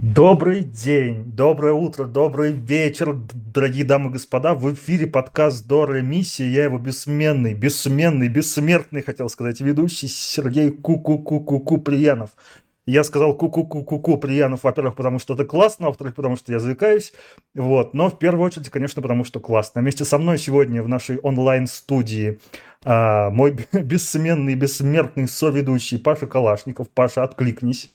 Добрый день, доброе утро, добрый вечер, дорогие дамы и господа. В эфире подкаст Дора Миссия. Я его бессменный, бессменный, бессмертный, хотел сказать, ведущий Сергей Ку-ку-ку-ку-ку Приянов. Я сказал ку-ку-ку-ку-ку Приянов, во-первых, потому что это классно, а во-вторых, потому что я заикаюсь. Вот. Но в первую очередь, конечно, потому что классно. Вместе со мной сегодня в нашей онлайн-студии а, мой бессменный, бессмертный соведущий Паша Калашников. Паша, откликнись.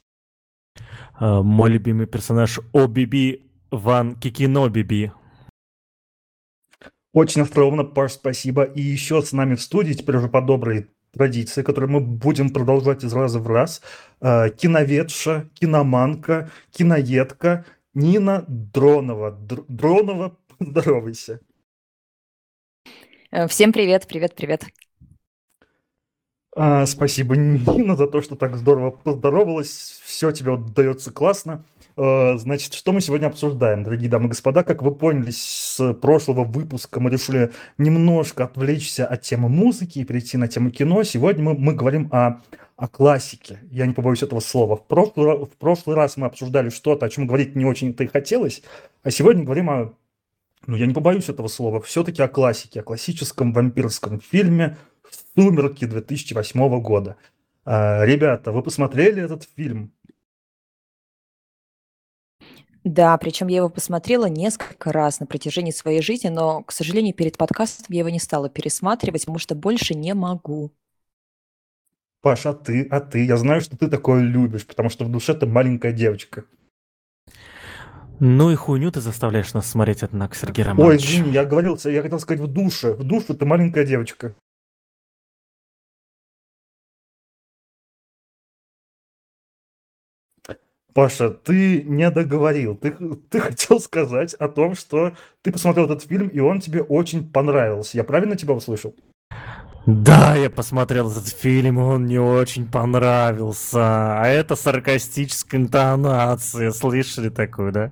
А, мой любимый персонаж Обиби Ван Кикино Биби. Очень остроумно, Паш, спасибо. И еще с нами в студии, теперь уже по доброй традиции, которую мы будем продолжать из раза в раз. Э, киноведша, киноманка, киноедка Нина Дронова. Др- Дронова, здоровайся. Э, всем привет, привет, привет. А, спасибо, Нина, за то, что так здорово поздоровалась. Все тебе удается классно. Э, значит, что мы сегодня обсуждаем, дорогие дамы и господа? Как вы поняли, с прошлого выпуска мы решили немножко отвлечься от темы музыки и перейти на тему кино. Сегодня мы, мы говорим о, о классике. Я не побоюсь этого слова. В прошлый, в прошлый раз мы обсуждали что-то, о чем говорить не очень-то и хотелось, а сегодня говорим о ну, я не побоюсь этого слова, все-таки о классике, о классическом вампирском фильме «Сумерки» 2008 года. А, ребята, вы посмотрели этот фильм? Да, причем я его посмотрела несколько раз на протяжении своей жизни, но, к сожалению, перед подкастом я его не стала пересматривать, потому что больше не могу. Паша, а ты, а ты? Я знаю, что ты такое любишь, потому что в душе ты маленькая девочка. Ну и хуйню ты заставляешь нас смотреть, однако, Сергей Ой, извини, я говорил, я хотел сказать в душе. В душе ты маленькая девочка. Паша, ты не договорил. Ты, ты хотел сказать о том, что ты посмотрел этот фильм, и он тебе очень понравился. Я правильно тебя услышал? Да, я посмотрел этот фильм, он мне очень понравился. А это саркастическая интонация. Слышали такую, да?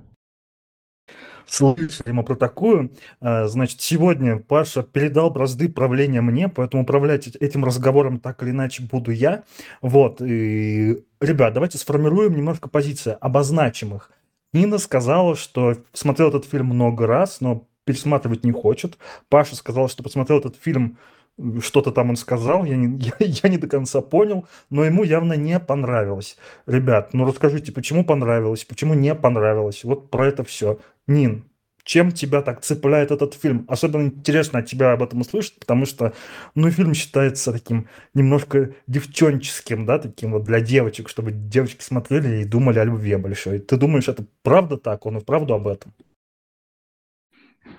Слышали мы про такую. А, значит, сегодня Паша передал бразды правления мне, поэтому управлять этим разговором так или иначе буду я. Вот, и, ребят, давайте сформируем немножко позиции, обозначим их. Нина сказала, что смотрел этот фильм много раз, но пересматривать не хочет. Паша сказал, что посмотрел этот фильм что-то там он сказал, я не, я, я не до конца понял, но ему явно не понравилось. Ребят, ну расскажите, почему понравилось, почему не понравилось? Вот про это все. Нин, чем тебя так цепляет этот фильм? Особенно интересно от тебя об этом услышать, потому что, ну, фильм считается таким немножко девчонческим, да, таким вот для девочек, чтобы девочки смотрели и думали о любви большой. Ты думаешь, это правда так? Он и правду об этом?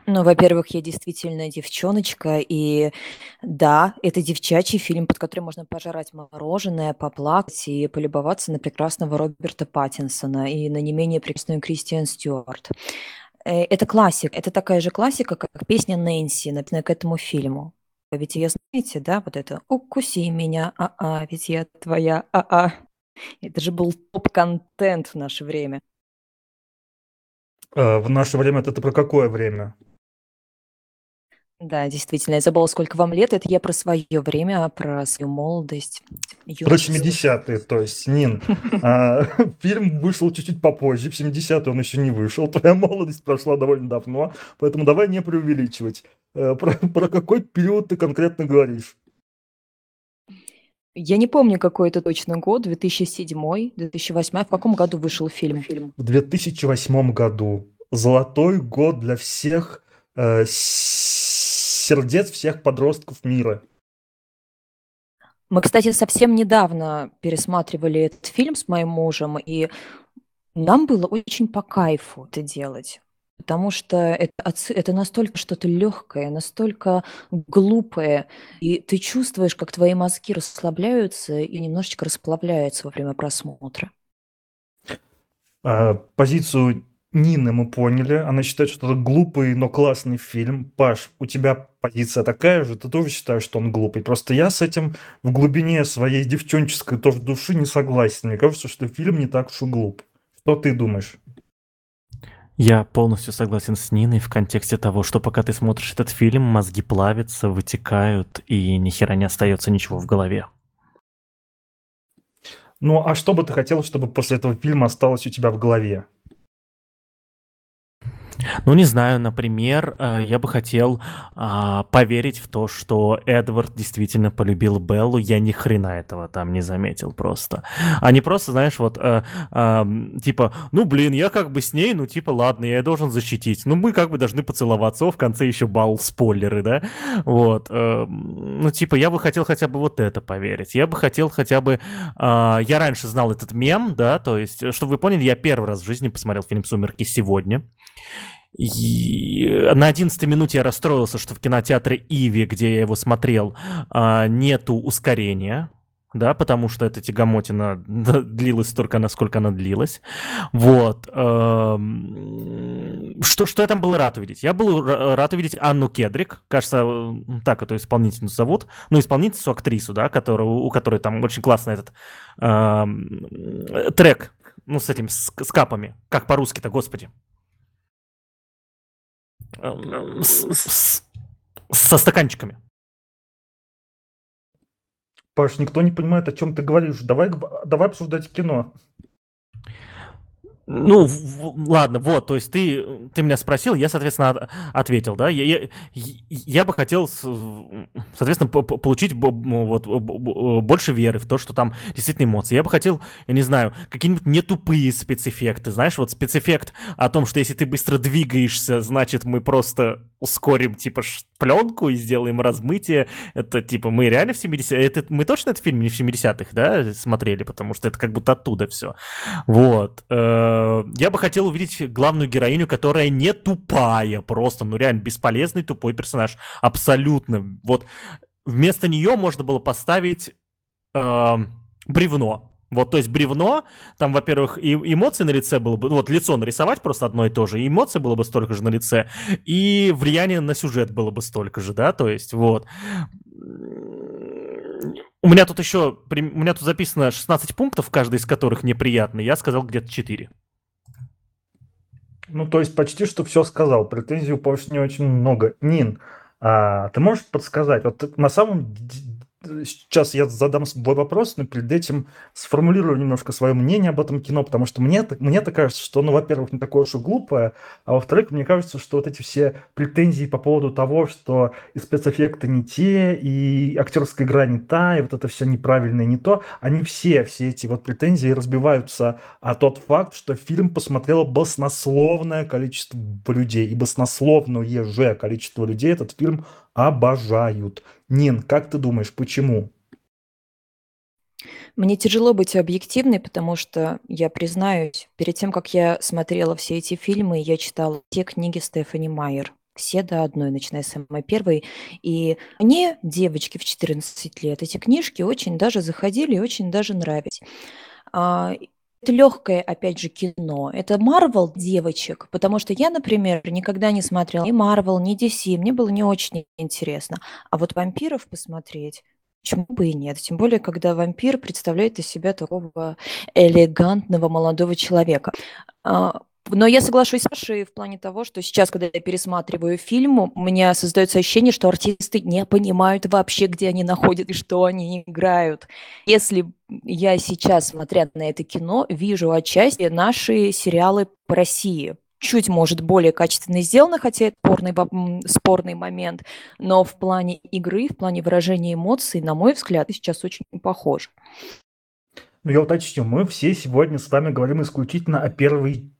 Ну, во-первых, я действительно девчоночка, и да, это девчачий фильм, под который можно пожрать мороженое, поплакать и полюбоваться на прекрасного Роберта Паттинсона и на не менее прекрасную Кристиан Стюарт. Э, это классик, это такая же классика, как песня Нэнси, написанная к этому фильму. Ведь ее знаете, да, вот это «Укуси меня, а-а, ведь я твоя, а-а». Это же был топ-контент в наше время. Э, в наше время это про какое время? Да, действительно, я забыла, сколько вам лет. Это я про свое время, про свою молодость. Про 70-е, то есть, Нин. а, фильм вышел чуть-чуть попозже, в 70-е он еще не вышел. Твоя молодость прошла довольно давно, поэтому давай не преувеличивать. Э, про, про какой период ты конкретно говоришь? Я не помню, какой это точно год, 2007, 2008. В каком году вышел фильм? В 2008 году. Золотой год для всех э, сердец всех подростков мира. Мы, кстати, совсем недавно пересматривали этот фильм с моим мужем, и нам было очень по кайфу это делать. Потому что это, это настолько что-то легкое, настолько глупое, и ты чувствуешь, как твои мозги расслабляются и немножечко расплавляются во время просмотра. А, позицию Нины мы поняли. Она считает, что это глупый, но классный фильм. Паш, у тебя позиция такая же? Ты тоже считаешь, что он глупый? Просто я с этим в глубине своей девчонческой тоже души не согласен. Мне кажется, что фильм не так уж и глуп. Что ты думаешь? Я полностью согласен с Ниной в контексте того, что пока ты смотришь этот фильм, мозги плавятся, вытекают, и ни хера не остается ничего в голове. Ну, а что бы ты хотел, чтобы после этого фильма осталось у тебя в голове? Ну, не знаю, например, э, я бы хотел а, поверить в то, что Эдвард действительно полюбил Беллу. Я ни хрена этого там не заметил просто. А не просто, знаешь, вот, а, а, типа, ну, блин, я как бы с ней, ну, типа, ладно, я должен защитить. Ну, мы как бы должны поцеловаться. В конце еще бал спойлеры, да? Вот. А, ну, типа, я бы хотел хотя бы вот это поверить. Я бы хотел хотя бы... А, я раньше знал этот мем, да, то есть, чтобы вы поняли, я первый раз в жизни посмотрел фильм «Сумерки» сегодня. И на 11 минуте я расстроился, что в кинотеатре Иви, где я его смотрел, а, нету ускорения, да, потому что эта тягомотина длилась столько, насколько она длилась. Вот. Эм, что, что я там был рад увидеть? Я был рад увидеть Анну Кедрик, кажется, так эту исполнительницу зовут, ну, исполнительницу, актрису, да, которую, у которой там очень классный этот э, трек, ну, с этим, с, с капами, как по-русски-то, господи. Эм, со стаканчиками. Паш, никто не понимает, о чем ты говоришь. Давай, давай обсуждать кино. Ну, в, ладно, вот, то есть ты, ты меня спросил, я, соответственно, ответил, да, я, я, я бы хотел, соответственно, получить вот, больше веры в то, что там действительно эмоции. Я бы хотел, я не знаю, какие-нибудь не тупые спецэффекты, знаешь, вот спецэффект о том, что если ты быстро двигаешься, значит, мы просто ускорим, типа, пленку и сделаем размытие. Это, типа, мы реально в 70 это Мы точно этот фильм не в 70-х, да, смотрели, потому что это как будто оттуда все. Вот. Э, я бы хотел увидеть главную героиню, которая не тупая просто, ну, реально бесполезный тупой персонаж. Абсолютно. Вот вместо нее можно было поставить э, бревно вот, то есть бревно, там, во-первых, и эмоции на лице было бы, вот лицо нарисовать просто одно и то же, и эмоции было бы столько же на лице, и влияние на сюжет было бы столько же, да, то есть вот. У меня тут еще, у меня тут записано 16 пунктов, каждый из которых неприятный, я сказал где-то 4. Ну, то есть почти что все сказал, претензий у Павш не очень много. Нин, а ты можешь подсказать, вот на самом сейчас я задам свой вопрос, но перед этим сформулирую немножко свое мнение об этом кино, потому что мне, мне-то кажется, что, ну, во-первых, не такое уж и глупое, а во-вторых, мне кажется, что вот эти все претензии по поводу того, что и спецэффекты не те, и актерская игра не та, и вот это все неправильное не то, они все, все эти вот претензии разбиваются о тот факт, что фильм посмотрело баснословное количество людей, и баснословное же количество людей этот фильм обожают. Нин, как ты думаешь, почему? Мне тяжело быть объективной, потому что, я признаюсь, перед тем, как я смотрела все эти фильмы, я читала все книги Стефани Майер. Все до одной, начиная с самой первой. И мне, девочки в 14 лет, эти книжки очень даже заходили и очень даже нравились. А, это легкое, опять же, кино. Это Марвел девочек, потому что я, например, никогда не смотрела ни Марвел, ни DC, мне было не очень интересно. А вот вампиров посмотреть, Почему бы и нет? Тем более, когда вампир представляет из себя такого элегантного молодого человека. Но я соглашусь с Сашей в плане того, что сейчас, когда я пересматриваю фильм, у меня создается ощущение, что артисты не понимают вообще, где они находятся и что они играют. Если я сейчас, смотря на это кино, вижу отчасти наши сериалы по России, чуть, может, более качественно сделано, хотя это спорный, спорный момент, но в плане игры, в плане выражения эмоций, на мой взгляд, сейчас очень похоже. Ну, я уточню, мы все сегодня с вами говорим исключительно о первой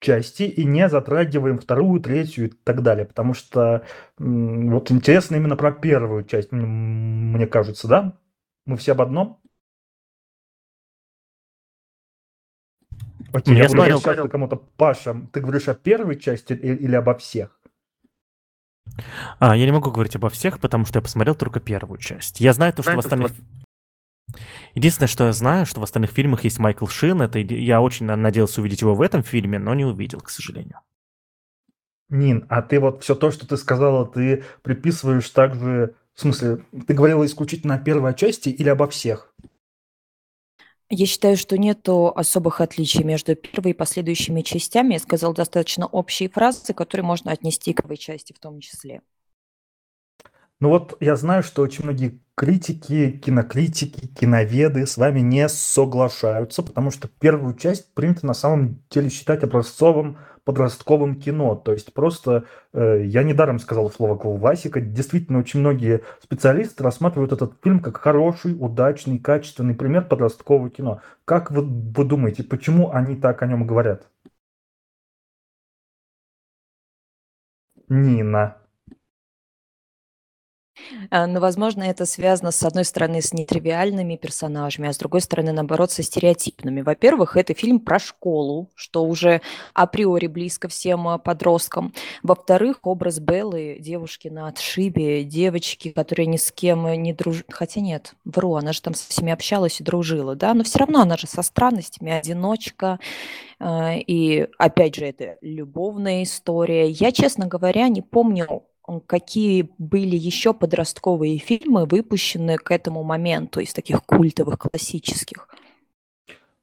части и не затрагиваем вторую, третью и так далее. Потому что вот интересно именно про первую часть, мне кажется, да? Мы все об одном? Окей, я, я смотрел, сейчас кому-то, Паша, ты говоришь о первой части или, или обо всех? А, я не могу говорить обо всех, потому что я посмотрел только первую часть. Я знаю то, что в остальных... Единственное, что я знаю, что в остальных фильмах есть Майкл Шин. Это я очень надеялся увидеть его в этом фильме, но не увидел, к сожалению. Нин, а ты вот все то, что ты сказала, ты приписываешь также... В смысле, ты говорила исключительно о первой части или обо всех? Я считаю, что нету особых отличий между первой и последующими частями. Я сказал достаточно общие фразы, которые можно отнести к первой части в том числе. Ну вот я знаю, что очень многие критики, кинокритики, киноведы с вами не соглашаются, потому что первую часть принято на самом деле считать образцовым подростковым кино. То есть просто, э, я недаром сказал слово классика, действительно очень многие специалисты рассматривают этот фильм как хороший, удачный, качественный пример подросткового кино. Как вы, вы думаете, почему они так о нем говорят? Нина. Э, но, возможно, это связано, с одной стороны, с нетривиальными персонажами, а с другой стороны, наоборот, со стереотипными. Во-первых, это фильм про школу, что уже априори близко всем э, подросткам. Во-вторых, образ Беллы, девушки на отшибе, девочки, которые ни с кем не дружат. Хотя нет, вру, она же там со всеми общалась и дружила, да, но все равно она же со странностями, одиночка. Э, и, опять же, это любовная история. Я, честно говоря, не помню какие были еще подростковые фильмы, выпущены к этому моменту из таких культовых, классических?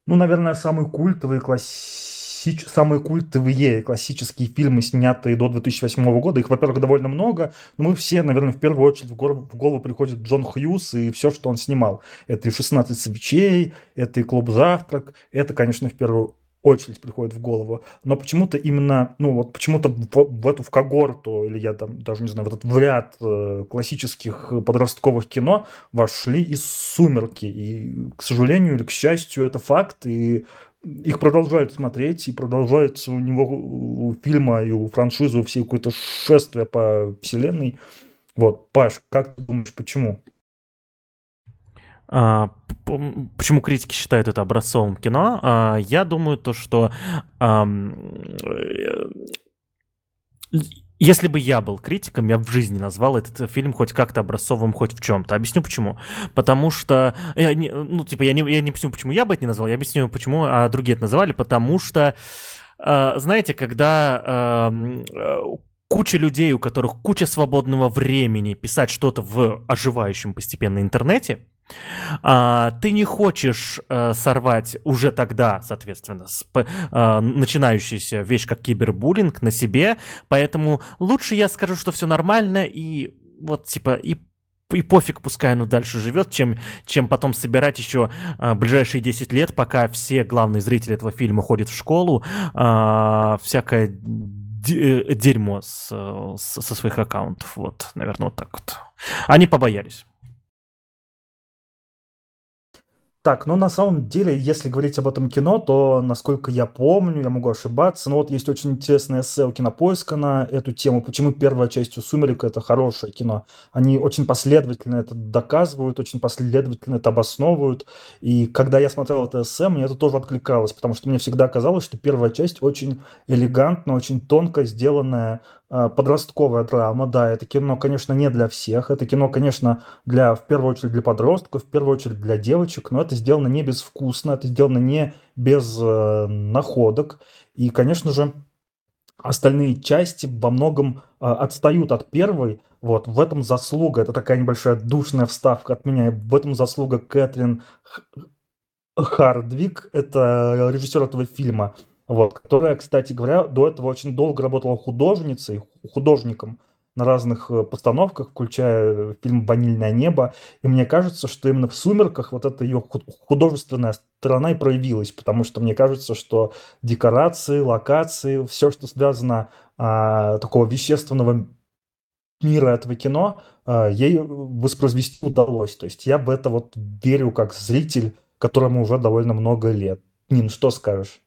Ну, наверное, самые культовые, классич... самые культовые классические фильмы, снятые до 2008 года, их, во-первых, довольно много, но мы все, наверное, в первую очередь в голову, в голову приходит Джон Хьюз и все, что он снимал. Это и «16 свечей», это и «Клуб завтрак», это, конечно, в первую очередь приходит в голову. Но почему-то именно, ну вот почему-то в, в эту в когорту, или я там даже не знаю, в этот в ряд э, классических подростковых кино вошли и «Сумерки». И, к сожалению или к счастью, это факт. И их продолжают смотреть, и продолжается у него, у фильма и у франшизы, у всей какое-то шествие по вселенной. Вот, Паш, как ты думаешь, почему? А, почему критики считают это образцовым кино? А, я думаю, то, что э, если бы я был критиком, я в жизни назвал этот фильм хоть как-то образцовым, хоть в чем-то. Объясню почему. Потому что, я не, ну, типа, я не, я не объясню, почему я бы это не назвал, я объясню, почему а другие это называли, потому что, э, знаете, когда э, куча людей, у которых куча свободного времени писать что-то в оживающем постепенно интернете, а, ты не хочешь а, сорвать уже тогда, соответственно, с, а, начинающуюся вещь, как кибербуллинг, на себе, поэтому лучше я скажу, что все нормально, и вот, типа, и и пофиг, пускай оно дальше живет, чем, чем потом собирать еще а, ближайшие 10 лет, пока все главные зрители этого фильма ходят в школу, а, всякое э, дерьмо с, с, со своих аккаунтов. Вот, наверное, вот так вот. Они побоялись. Так, ну на самом деле, если говорить об этом кино, то, насколько я помню, я могу ошибаться, но вот есть очень интересное эссе у Кинопоиска на эту тему, почему первая часть у «Сумерек» — это хорошее кино. Они очень последовательно это доказывают, очень последовательно это обосновывают. И когда я смотрел это эссе, мне это тоже откликалось, потому что мне всегда казалось, что первая часть очень элегантно, очень тонко сделанная подростковая драма, да, это кино, конечно, не для всех, это кино, конечно, для, в первую очередь для подростков, в первую очередь для девочек, но это сделано не безвкусно, это сделано не без э, находок, и, конечно же, остальные части во многом э, отстают от первой, вот, в этом заслуга, это такая небольшая душная вставка от меня, в этом заслуга Кэтрин Хардвик, это режиссер этого фильма, вот, которая, кстати говоря, до этого очень долго работала художницей, художником на разных э, постановках, включая фильм «Ванильное небо». И мне кажется, что именно в «Сумерках» вот эта ее художественная сторона и проявилась, потому что мне кажется, что декорации, локации, все, что связано а, такого вещественного мира этого кино, а, ей воспроизвести удалось. То есть я в это вот верю как зритель, которому уже довольно много лет. Нин, что скажешь?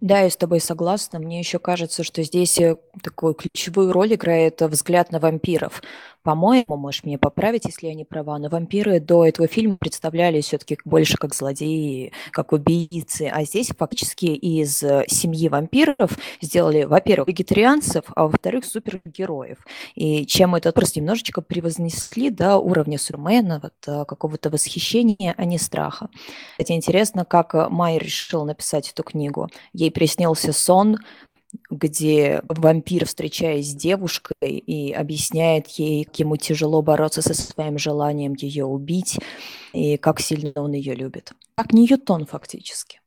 Да, я с тобой согласна. Мне еще кажется, что здесь э, такую ключевую роль играет взгляд на вампиров. По-моему, можешь меня поправить, если я не права, но вампиры до этого фильма представлялись все-таки больше как злодеи, как убийцы, а здесь фактически из э, семьи вампиров сделали, во-первых, вегетарианцев, а во-вторых, супергероев. И чем это просто немножечко превознесли до уровня Сурмена, вот, э, какого-то восхищения, а не страха. Кстати, интересно, как Майя решила написать эту книгу. Ей приснился сон, где вампир, встречаясь с девушкой и объясняет ей, как ему тяжело бороться со своим желанием ее убить и как сильно он ее любит. Как Ньютон фактически.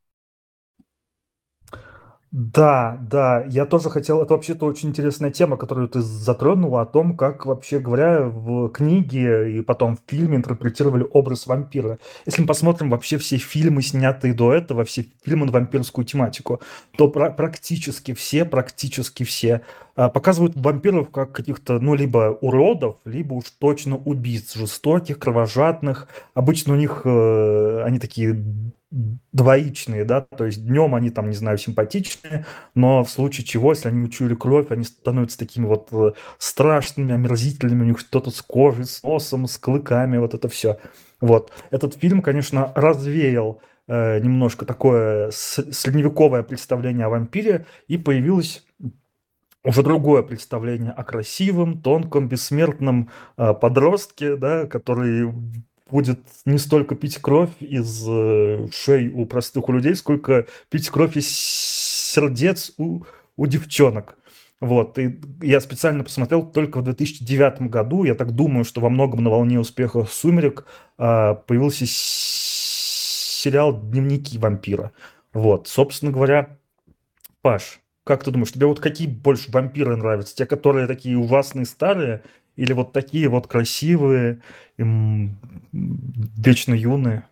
Да, да, я тоже хотел, это вообще-то очень интересная тема, которую ты затронула, о том, как, вообще говоря, в книге и потом в фильме интерпретировали образ вампира. Если мы посмотрим вообще все фильмы, снятые до этого, все фильмы на вампирскую тематику, то пр- практически все, практически все а, показывают вампиров как каких-то, ну, либо уродов, либо уж точно убийц, жестоких, кровожадных. Обычно у них э, они такие двоичные, да, то есть днем они там, не знаю, симпатичные, но в случае чего, если они учуяли кровь, они становятся такими вот э, страшными, омерзительными, у них что-то с кожей, с носом, с клыками, вот это все. Вот. Этот фильм, конечно, развеял э, немножко такое средневековое представление о вампире, и появилось уже другое представление о красивом, тонком, бессмертном э, подростке, да, который будет не столько пить кровь из э, шей у простых у людей, сколько пить кровь из сердец у, у девчонок. Вот, и я специально посмотрел только в 2009 году, я так думаю, что во многом на волне успеха «Сумерек» а, появился сериал «Дневники вампира». Вот, собственно говоря, Паш, как ты думаешь, тебе вот какие больше вампиры нравятся? Те, которые такие ужасные старые, или вот такие вот красивые, вечно юные?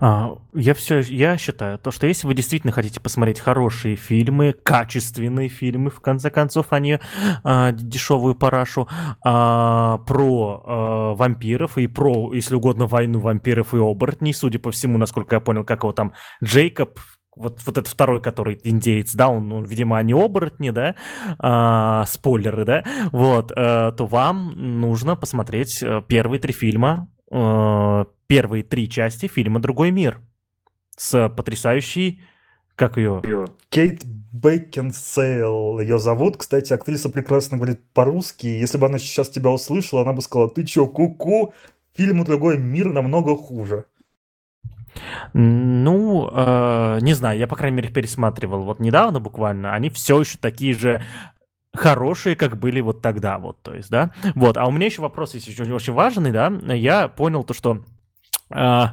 А, я все, я считаю, то, что если вы действительно хотите посмотреть хорошие фильмы, качественные фильмы, в конце концов, а не а, дешевую парашу, а, про а, вампиров и про, если угодно, войну вампиров и оборотней, судя по всему, насколько я понял, как его там Джейкоб вот, вот этот второй, который индеец, да, он, он видимо, они оборотни, да, а, спойлеры, да, вот, а, то вам нужно посмотреть э, первые три фильма, а, первые три части фильма «Другой мир» с потрясающей, как ее? Кейт Бекинсейл ее зовут. Кстати, актриса прекрасно говорит по-русски. Если бы она сейчас тебя услышала, она бы сказала, ты чё, ку-ку, фильм «Другой мир» намного хуже. Ну, э, не знаю, я, по крайней мере, пересматривал вот недавно буквально. Они все еще такие же хорошие, как были вот тогда, вот, то есть, да. Вот, а у меня еще вопрос есть очень, очень важный, да. Я понял то, что э,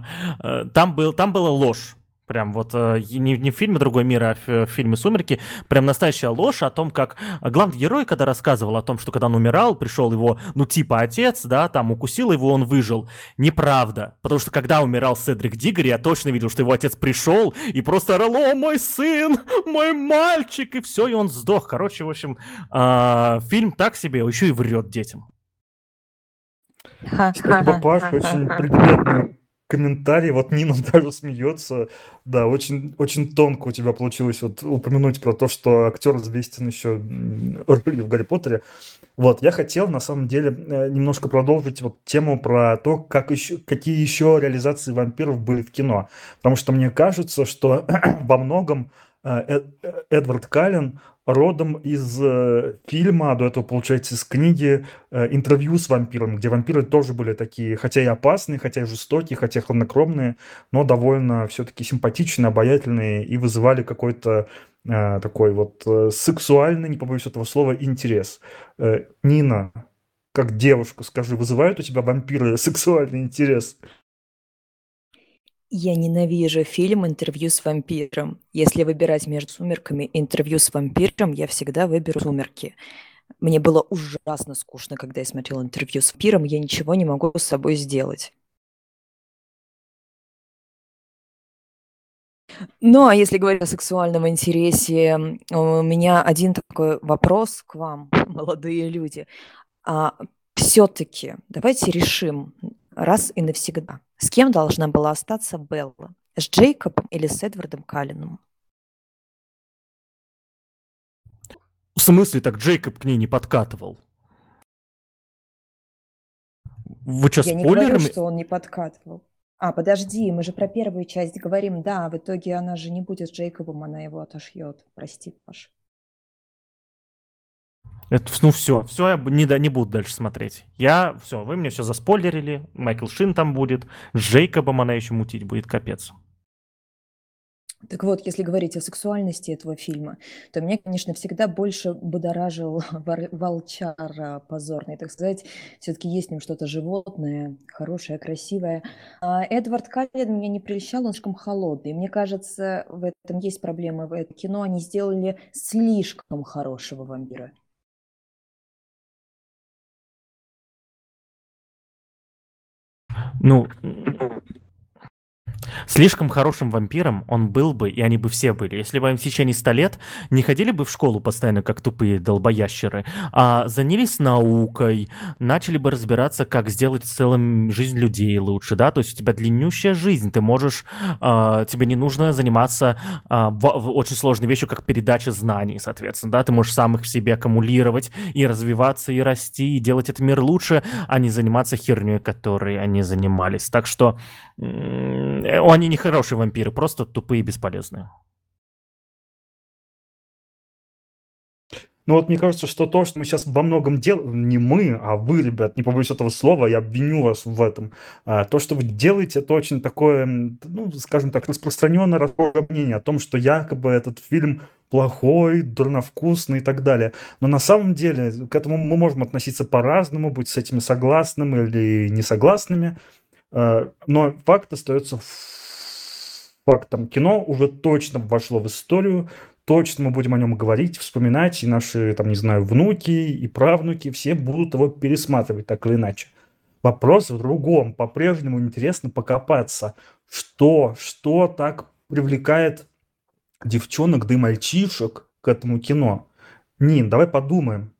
э, там, был, там была ложь Прям вот э, не, не в фильме «Другой мир», а в, в фильме «Сумерки». Прям настоящая ложь о том, как главный герой, когда рассказывал о том, что когда он умирал, пришел его, ну, типа отец, да, там укусил его, он выжил. Неправда. Потому что когда умирал Седрик Диггер, я точно видел, что его отец пришел и просто орал, о, мой сын, мой мальчик, и все, и он сдох. Короче, в общем, э, фильм так себе, еще и врет детям. Спасибо, Паш, очень предметный комментарий, вот Нина даже смеется. Да, очень, очень тонко у тебя получилось вот упомянуть про то, что актер известен еще в Гарри Поттере. Вот, я хотел, на самом деле, э, немножко продолжить вот тему про то, как еще, какие еще реализации вампиров были в кино. Потому что мне кажется, что во многом Эдвард Каллен родом из э, фильма, а до этого, получается, из книги э, «Интервью с вампиром», где вампиры тоже были такие, хотя и опасные, хотя и жестокие, хотя и хладнокровные, но довольно все-таки симпатичные, обаятельные и вызывали какой-то э, такой вот э, сексуальный, не побоюсь этого слова, интерес. Э, Нина, как девушка, скажи, вызывают у тебя вампиры сексуальный интерес? Я ненавижу фильм «Интервью с вампиром». Если выбирать между «Сумерками» и «Интервью с вампиром», я всегда выберу «Сумерки». Мне было ужасно скучно, когда я смотрела интервью с вампиром, я ничего не могу с собой сделать. Ну, а если говорить о сексуальном интересе, у меня один такой вопрос к вам, молодые люди. А, все-таки давайте решим раз и навсегда. С кем должна была остаться Белла? С Джейкобом или с Эдвардом Каллином? В смысле так Джейкоб к ней не подкатывал? Вы что, Я спойлерами? не говорю, что он не подкатывал. А, подожди, мы же про первую часть говорим. Да, в итоге она же не будет с Джейкобом, она его отошьет. Прости, Паш. Это, ну все, все, я не, не буду дальше смотреть. Я, все, вы мне все заспойлерили, Майкл Шин там будет, с Джейкобом она еще мутить будет, капец. Так вот, если говорить о сексуальности этого фильма, то меня, конечно, всегда больше будоражил волчар позорный, так сказать. Все-таки есть в нем что-то животное, хорошее, красивое. А Эдвард Каллен меня не прельщал, он слишком холодный. Мне кажется, в этом есть проблема в этом кино. Они сделали слишком хорошего вампира. Ну, Слишком хорошим вампиром он был бы, и они бы все были, если бы они в течение 100 лет не ходили бы в школу постоянно, как тупые долбоящеры, а занялись наукой, начали бы разбираться, как сделать в целом жизнь людей лучше, да, то есть у тебя длиннющая жизнь, ты можешь, э, тебе не нужно заниматься э, в, в очень сложной вещью, как передача знаний, соответственно, да, ты можешь сам их в себе аккумулировать и развиваться, и расти, и делать этот мир лучше, а не заниматься херней, которой они занимались. Так что они не хорошие вампиры, просто тупые и бесполезные. Ну вот мне кажется, что то, что мы сейчас во многом делаем, не мы, а вы, ребят, не побоюсь этого слова, я обвиню вас в этом. А, то, что вы делаете, это очень такое, ну, скажем так, распространенное расхожее мнение о том, что якобы этот фильм плохой, дурновкусный и так далее. Но на самом деле к этому мы можем относиться по-разному, быть с этими согласным или не согласными. А, но факт остается фактом. Кино уже точно вошло в историю, точно мы будем о нем говорить, вспоминать, и наши, там, не знаю, внуки и правнуки все будут его пересматривать так или иначе. Вопрос в другом. По-прежнему интересно покопаться, что, что так привлекает девчонок да и мальчишек к этому кино. Нин, давай подумаем.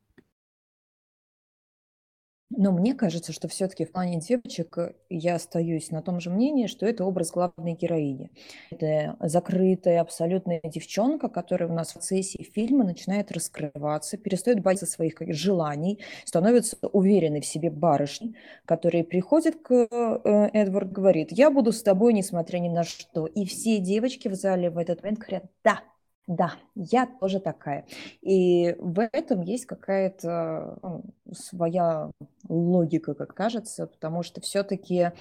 Но мне кажется, что все-таки в плане девочек э, я остаюсь на том же мнении, что это образ главной героини. Это закрытая абсолютная девчонка, которая у нас в процессе фильма начинает раскрываться, перестает бояться своих желаний, становится уверенной в себе барышней, которая приходит к э, Эдвард, говорит, я буду с тобой, несмотря ни на что. И все девочки в зале в этот момент говорят, да, да, я тоже такая. И в этом есть какая-то ну, своя логика, как кажется, потому что все-таки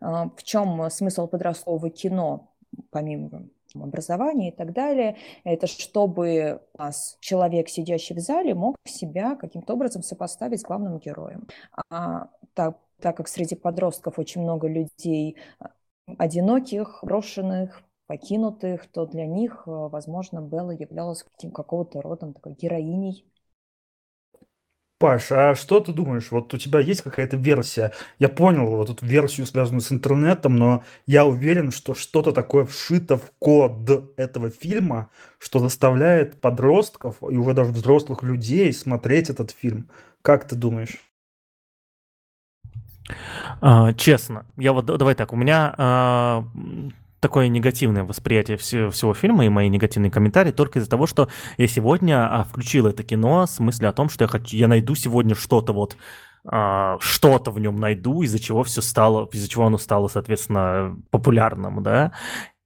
а, в чем смысл подросткового кино, помимо образования и так далее, это чтобы у нас человек, сидящий в зале, мог себя каким-то образом сопоставить с главным героем. А, так, так как среди подростков очень много людей а, одиноких, брошенных, покинутых, то для них, э, возможно, Белла являлась каким какого-то родом такой героиней. Паш, а что ты думаешь? Вот у тебя есть какая-то версия? Я понял вот эту версию, связанную с интернетом, но я уверен, что что-то такое вшито в код этого фильма, что заставляет подростков и уже даже взрослых людей смотреть этот фильм. Как ты думаешь? А, честно, я вот давай так, у меня а, такое негативное восприятие всего, всего фильма и мои негативные комментарии только из-за того, что я сегодня а, включил это кино с мыслью о том, что я хочу, я найду сегодня что-то вот а, что-то в нем найду, из-за чего все стало, из-за чего оно стало, соответственно, популярным, да.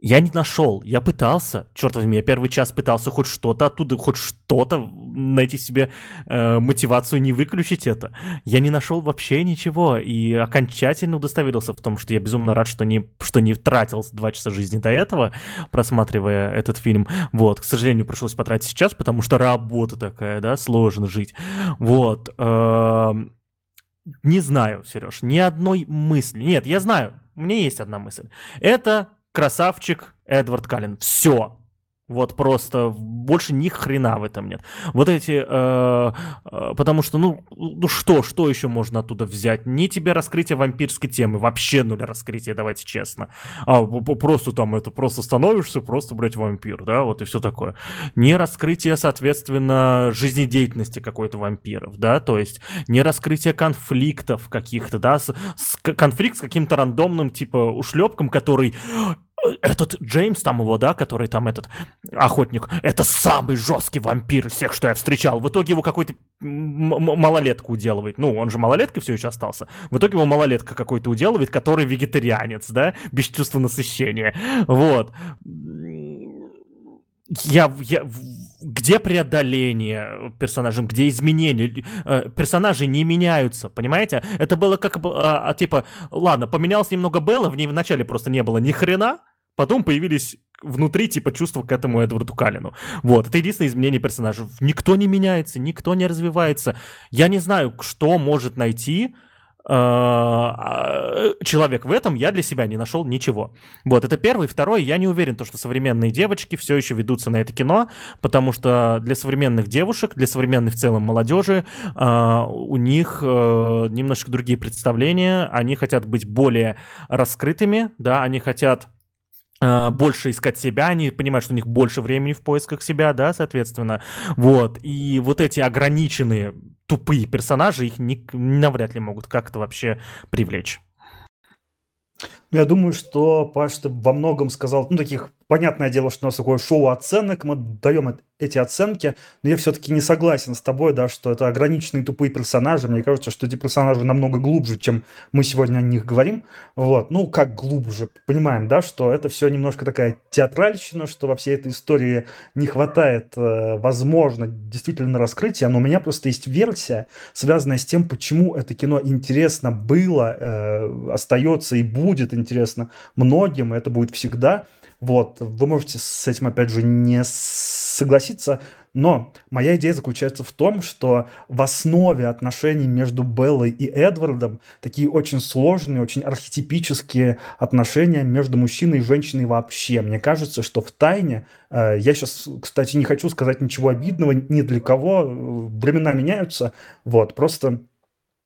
Я не нашел, я пытался, черт возьми, я первый час пытался хоть что-то оттуда, хоть что-то найти себе э, мотивацию не выключить это. Я не нашел вообще ничего и окончательно удостоверился в том, что я безумно рад, что не, что не тратил два часа жизни до этого, просматривая этот фильм. Вот, к сожалению, пришлось потратить сейчас, потому что работа такая, да, сложно жить. Вот. Э, не знаю, Сереж, ни одной мысли. Нет, я знаю, у меня есть одна мысль. Это красавчик Эдвард Каллен. Все. Вот просто больше ни хрена в этом нет. Вот эти, э, э, потому что, ну, ну что, что еще можно оттуда взять? Не тебе раскрытие вампирской темы, вообще нуль раскрытия, давайте честно. А просто там это, просто становишься, просто, блядь, вампир, да, вот и все такое. Не раскрытие, соответственно, жизнедеятельности какой-то вампиров, да, то есть не раскрытие конфликтов каких-то, да, с, с, конфликт с каким-то рандомным, типа, ушлепком, который этот Джеймс там его, да, который там этот охотник, это самый жесткий вампир из всех, что я встречал. В итоге его какой-то малолетку уделывает. Ну, он же малолеткой все еще остался. В итоге его малолетка какой-то уделывает, который вегетарианец, да, без чувства насыщения. Вот. Я, я, где преодоление персонажем, где изменения? Э, персонажи не меняются, понимаете? Это было как бы, а, а, типа, ладно, поменялось немного Белла, в ней вначале просто не было ни хрена, потом появились внутри, типа, чувства к этому Эдварду Калину. Вот, это единственное изменение персонажа. Никто не меняется, никто не развивается. Я не знаю, что может найти а, человек в этом, я для себя не нашел ничего. Вот, это первый. Второй, я не уверен, то, что современные девочки все еще ведутся на это кино, потому что для современных девушек, для современной в целом молодежи, а, у них а, немножко другие представления, они хотят быть более раскрытыми, да, они хотят больше искать себя, они понимают, что у них больше времени в поисках себя, да, соответственно. Вот. И вот эти ограниченные тупые персонажи их не, навряд ли могут как-то вообще привлечь. Я думаю, что Паш, ты во многом сказал, ну, таких Понятное дело, что у нас такое шоу оценок, мы даем эти оценки, но я все-таки не согласен с тобой, да, что это ограниченные тупые персонажи. Мне кажется, что эти персонажи намного глубже, чем мы сегодня о них говорим. Вот, ну, как глубже, понимаем, да, что это все немножко такая театральщина, что во всей этой истории не хватает, э, возможно, действительно раскрытия, но у меня просто есть версия, связанная с тем, почему это кино интересно было, э, остается и будет многим, и это будет всегда – вот, вы можете с этим, опять же, не согласиться, но моя идея заключается в том, что в основе отношений между Беллой и Эдвардом такие очень сложные, очень архетипические отношения между мужчиной и женщиной вообще. Мне кажется, что в тайне, э, я сейчас, кстати, не хочу сказать ничего обидного ни для кого, времена меняются, вот, просто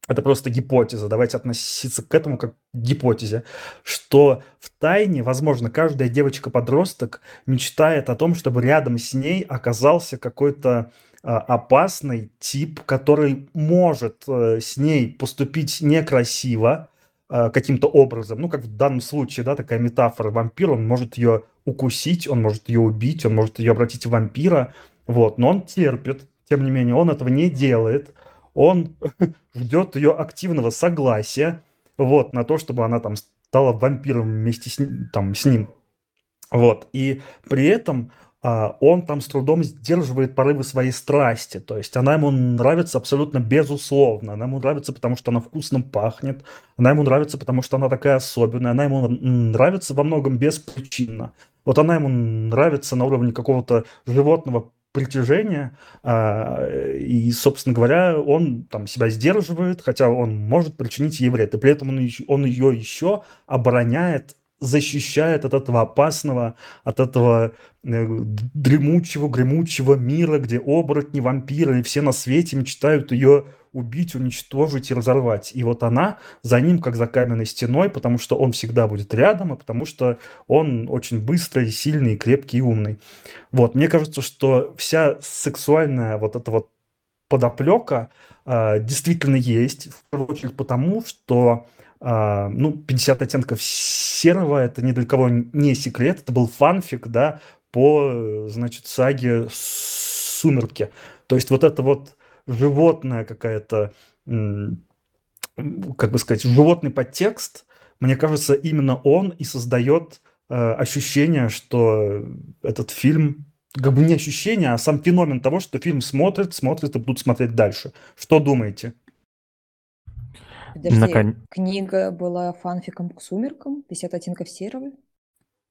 это просто гипотеза, давайте относиться к этому как к гипотезе, что в тайне, возможно, каждая девочка-подросток мечтает о том, чтобы рядом с ней оказался какой-то а, опасный тип, который может а, с ней поступить некрасиво а, каким-то образом. Ну, как в данном случае, да, такая метафора вампир, он может ее укусить, он может ее убить, он может ее обратить в вампира, вот, но он терпит, тем не менее, он этого не делает – он ждет ее активного согласия вот, на то, чтобы она там стала вампиром вместе с, там, с ним. Вот. И при этом а, он там с трудом сдерживает порывы своей страсти. То есть она ему нравится абсолютно безусловно. Она ему нравится, потому что она вкусно пахнет. Она ему нравится, потому что она такая особенная. Она ему нравится во многом беспричинно. Вот она ему нравится на уровне какого-то животного притяжения, а, и, собственно говоря, он там себя сдерживает, хотя он может причинить ей вред, и при этом он, он ее еще обороняет, защищает от этого опасного, от этого э, дремучего, гремучего мира, где оборотни, вампиры и все на свете мечтают ее убить, уничтожить и разорвать. И вот она за ним, как за каменной стеной, потому что он всегда будет рядом, и потому что он очень быстрый, сильный, крепкий и умный. Вот, мне кажется, что вся сексуальная вот эта вот подоплека э, действительно есть, в первую очередь потому, что Uh, ну, 50 оттенков серого, это ни для кого не секрет, это был фанфик, да, по, значит, саге «Сумерки». То есть вот это вот животная какая-то, как бы сказать, животный подтекст, мне кажется, именно он и создает э, ощущение, что этот фильм, как бы не ощущение, а сам феномен того, что фильм смотрит, смотрит и будут смотреть дальше. Что думаете? Подожди, Након... книга была фанфиком к «Сумеркам», «50 оттенков серого»?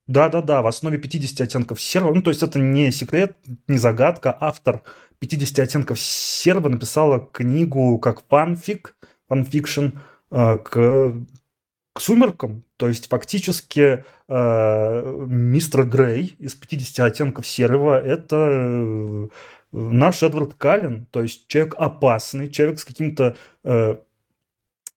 Да-да-да, в основе 50 оттенков серого. Ну, то есть это не секрет, не загадка. Автор 50 оттенков серого написала книгу как фанфик, fan fiction э, к, к сумеркам. То есть фактически э, мистер Грей из 50 оттенков серого это э, наш Эдвард Каллен, то есть человек опасный, человек с каким-то э, э,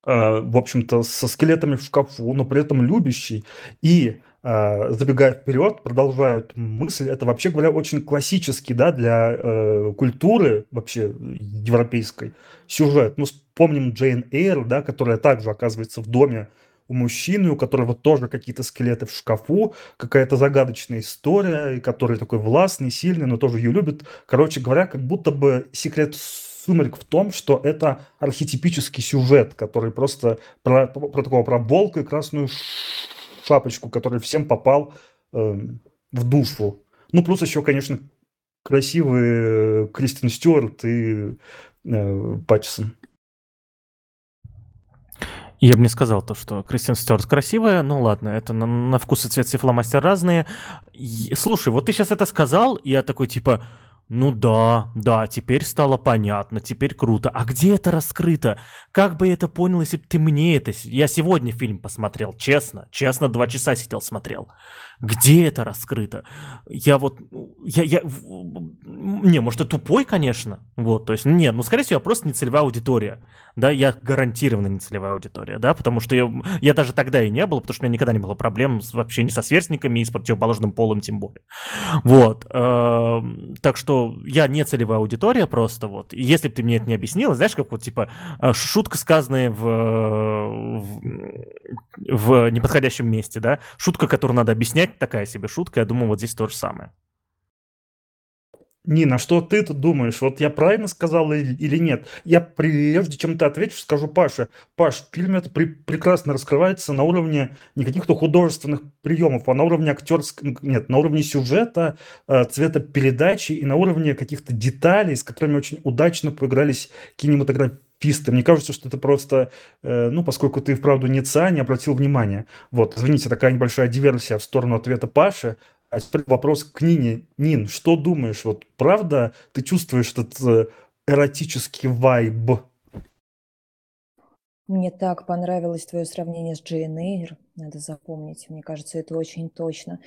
в общем-то, со скелетами в шкафу, но при этом любящий. И а, забегая вперед, продолжают мысль, это вообще говоря очень классический, да, для э, культуры вообще европейской сюжет. Ну, вспомним Джейн Эйр, да, которая также оказывается в доме у мужчины, у которого тоже какие-то скелеты в шкафу, какая-то загадочная история, который такой властный, сильный, но тоже ее любит. Короче говоря, как будто бы секрет сумерек в том, что это архетипический сюжет, который просто про, про такого про волка и красную шапочку, который всем попал э, в душу. Ну, плюс еще, конечно, красивый э, Кристин Стюарт и э, Паттисон. Я бы не сказал то, что Кристин Стюарт красивая. Ну ладно, это на, на вкус и цвет сифломастер разные. И, слушай, вот ты сейчас это сказал, и я такой типа, ну да, да, теперь стало понятно, теперь круто. А где это раскрыто? Как бы я это понял, если бы ты мне это... Я сегодня фильм посмотрел, честно, честно, два часа сидел, смотрел. Где это раскрыто? Я вот, я, я, не, может, я тупой, конечно, вот, то есть, нет, ну, скорее всего, я просто не целевая аудитория, да, я гарантированно не целевая аудитория, да, потому что я, я даже тогда и не был, потому что у меня никогда не было проблем с, вообще ни со сверстниками, ни с противоположным полом тем более, вот, э, так что я не целевая аудитория просто, вот, и если бы ты мне это не объяснил, знаешь, как вот, типа, э, шутка, сказанная в, в, в неподходящем месте, да, шутка, которую надо объяснять, такая себе шутка. Я думаю, вот здесь то же самое. Нина, что ты тут думаешь? Вот я правильно сказал или, нет? Я прежде чем ты ответишь, скажу Паше. Паш, фильм это при, прекрасно раскрывается на уровне не каких-то художественных приемов, а на уровне актерского, нет, на уровне сюжета, э, цвета передачи и на уровне каких-то деталей, с которыми очень удачно поигрались кинематографисты. Мне кажется, что это просто, э, ну, поскольку ты, вправду, не ЦА, не обратил внимания. Вот, извините, такая небольшая диверсия в сторону ответа Паши. А теперь вопрос к Нине. Нин, что думаешь? Вот правда ты чувствуешь этот э, эротический вайб? Мне так понравилось твое сравнение с Джейн Эйр, надо запомнить. Мне кажется, это очень точно.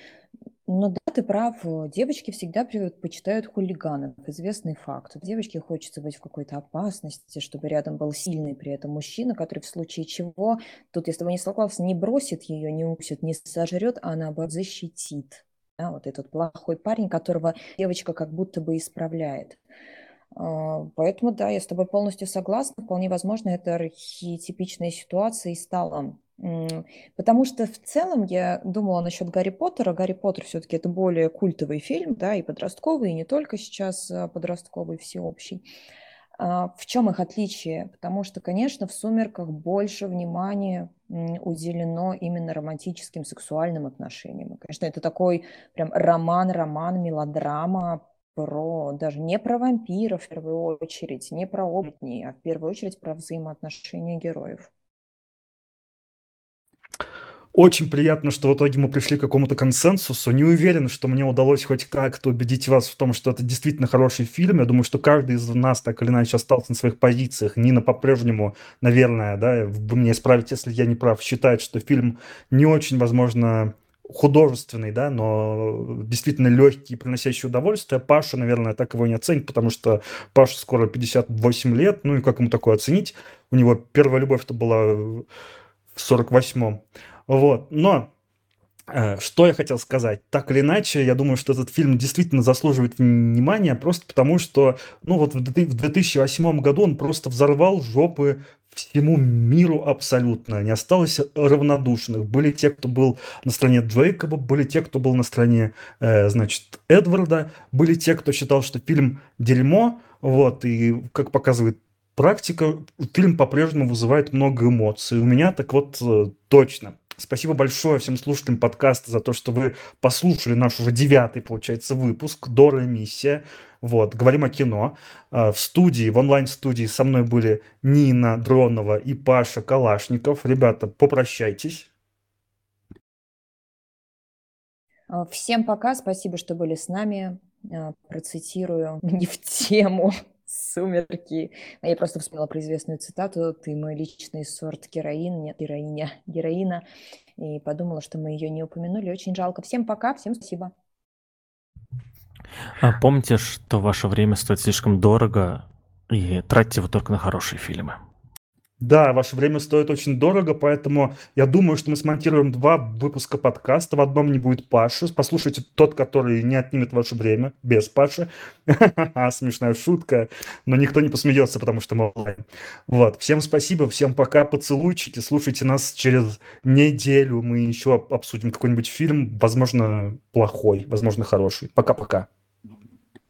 Ну да, ты прав. Девочки всегда предпочитают хулиганов. Известный факт. Девочке хочется быть в какой-то опасности, чтобы рядом был сильный при этом мужчина, который в случае чего, тут с тобой не столкнулся, не бросит ее, не укусит, не сожрет, а наоборот защитит. Да, вот этот плохой парень, которого девочка как будто бы исправляет. А, поэтому, да, я с тобой полностью согласна. Вполне возможно, это архетипичная ситуация и стала Потому что в целом я думала насчет Гарри Поттера. Гарри Поттер все-таки это более культовый фильм, да, и подростковый, и не только сейчас а, подростковый, всеобщий. А, в чем их отличие? Потому что, конечно, в «Сумерках» больше внимания уделено именно романтическим сексуальным отношениям. конечно, это такой прям роман-роман, мелодрама про даже не про вампиров в первую очередь, не про оборотней, а в первую очередь про взаимоотношения героев. Очень приятно, что в итоге мы пришли к какому-то консенсусу. Не уверен, что мне удалось хоть как-то убедить вас в том, что это действительно хороший фильм. Я думаю, что каждый из нас так или иначе остался на своих позициях. Нина по-прежнему, наверное, да, вы мне исправите, если я не прав, считает, что фильм не очень, возможно, художественный, да, но действительно легкий, приносящий удовольствие. Паша, наверное, так его не оценит, потому что Паша скоро 58 лет, ну и как ему такое оценить? У него первая любовь-то была 48-м. Вот, но э, что я хотел сказать? Так или иначе, я думаю, что этот фильм действительно заслуживает внимания, просто потому что, ну вот в 2008 году он просто взорвал жопы всему миру абсолютно. Не осталось равнодушных. Были те, кто был на стороне Джейкоба, были те, кто был на стороне, э, значит, Эдварда, были те, кто считал, что фильм дерьмо, вот, и, как показывает практика, фильм по-прежнему вызывает много эмоций. У меня так вот э, точно. Спасибо большое всем слушателям подкаста за то, что вы послушали наш уже девятый, получается, выпуск «Дора миссия». Вот, говорим о кино. А, в студии, в онлайн-студии со мной были Нина Дронова и Паша Калашников. Ребята, попрощайтесь. А, всем пока, спасибо, что были с нами. Процитирую не в тему сумерки. Я просто вспомнила про известную цитату «Ты мой личный сорт героин». Нет, героиня, героина. И подумала, что мы ее не упомянули. Очень жалко. Всем пока, всем спасибо. А помните, что ваше время стоит слишком дорого, и тратьте его только на хорошие фильмы. Да, ваше время стоит очень дорого, поэтому я думаю, что мы смонтируем два выпуска подкаста. В одном не будет Паши. Послушайте тот, который не отнимет ваше время, без Паши. Смешная шутка, но никто не посмеется, потому что мы онлайн. Вот, всем спасибо, всем пока, поцелуйчики. Слушайте нас через неделю. Мы еще обсудим какой-нибудь фильм, возможно, плохой, возможно, хороший. Пока-пока.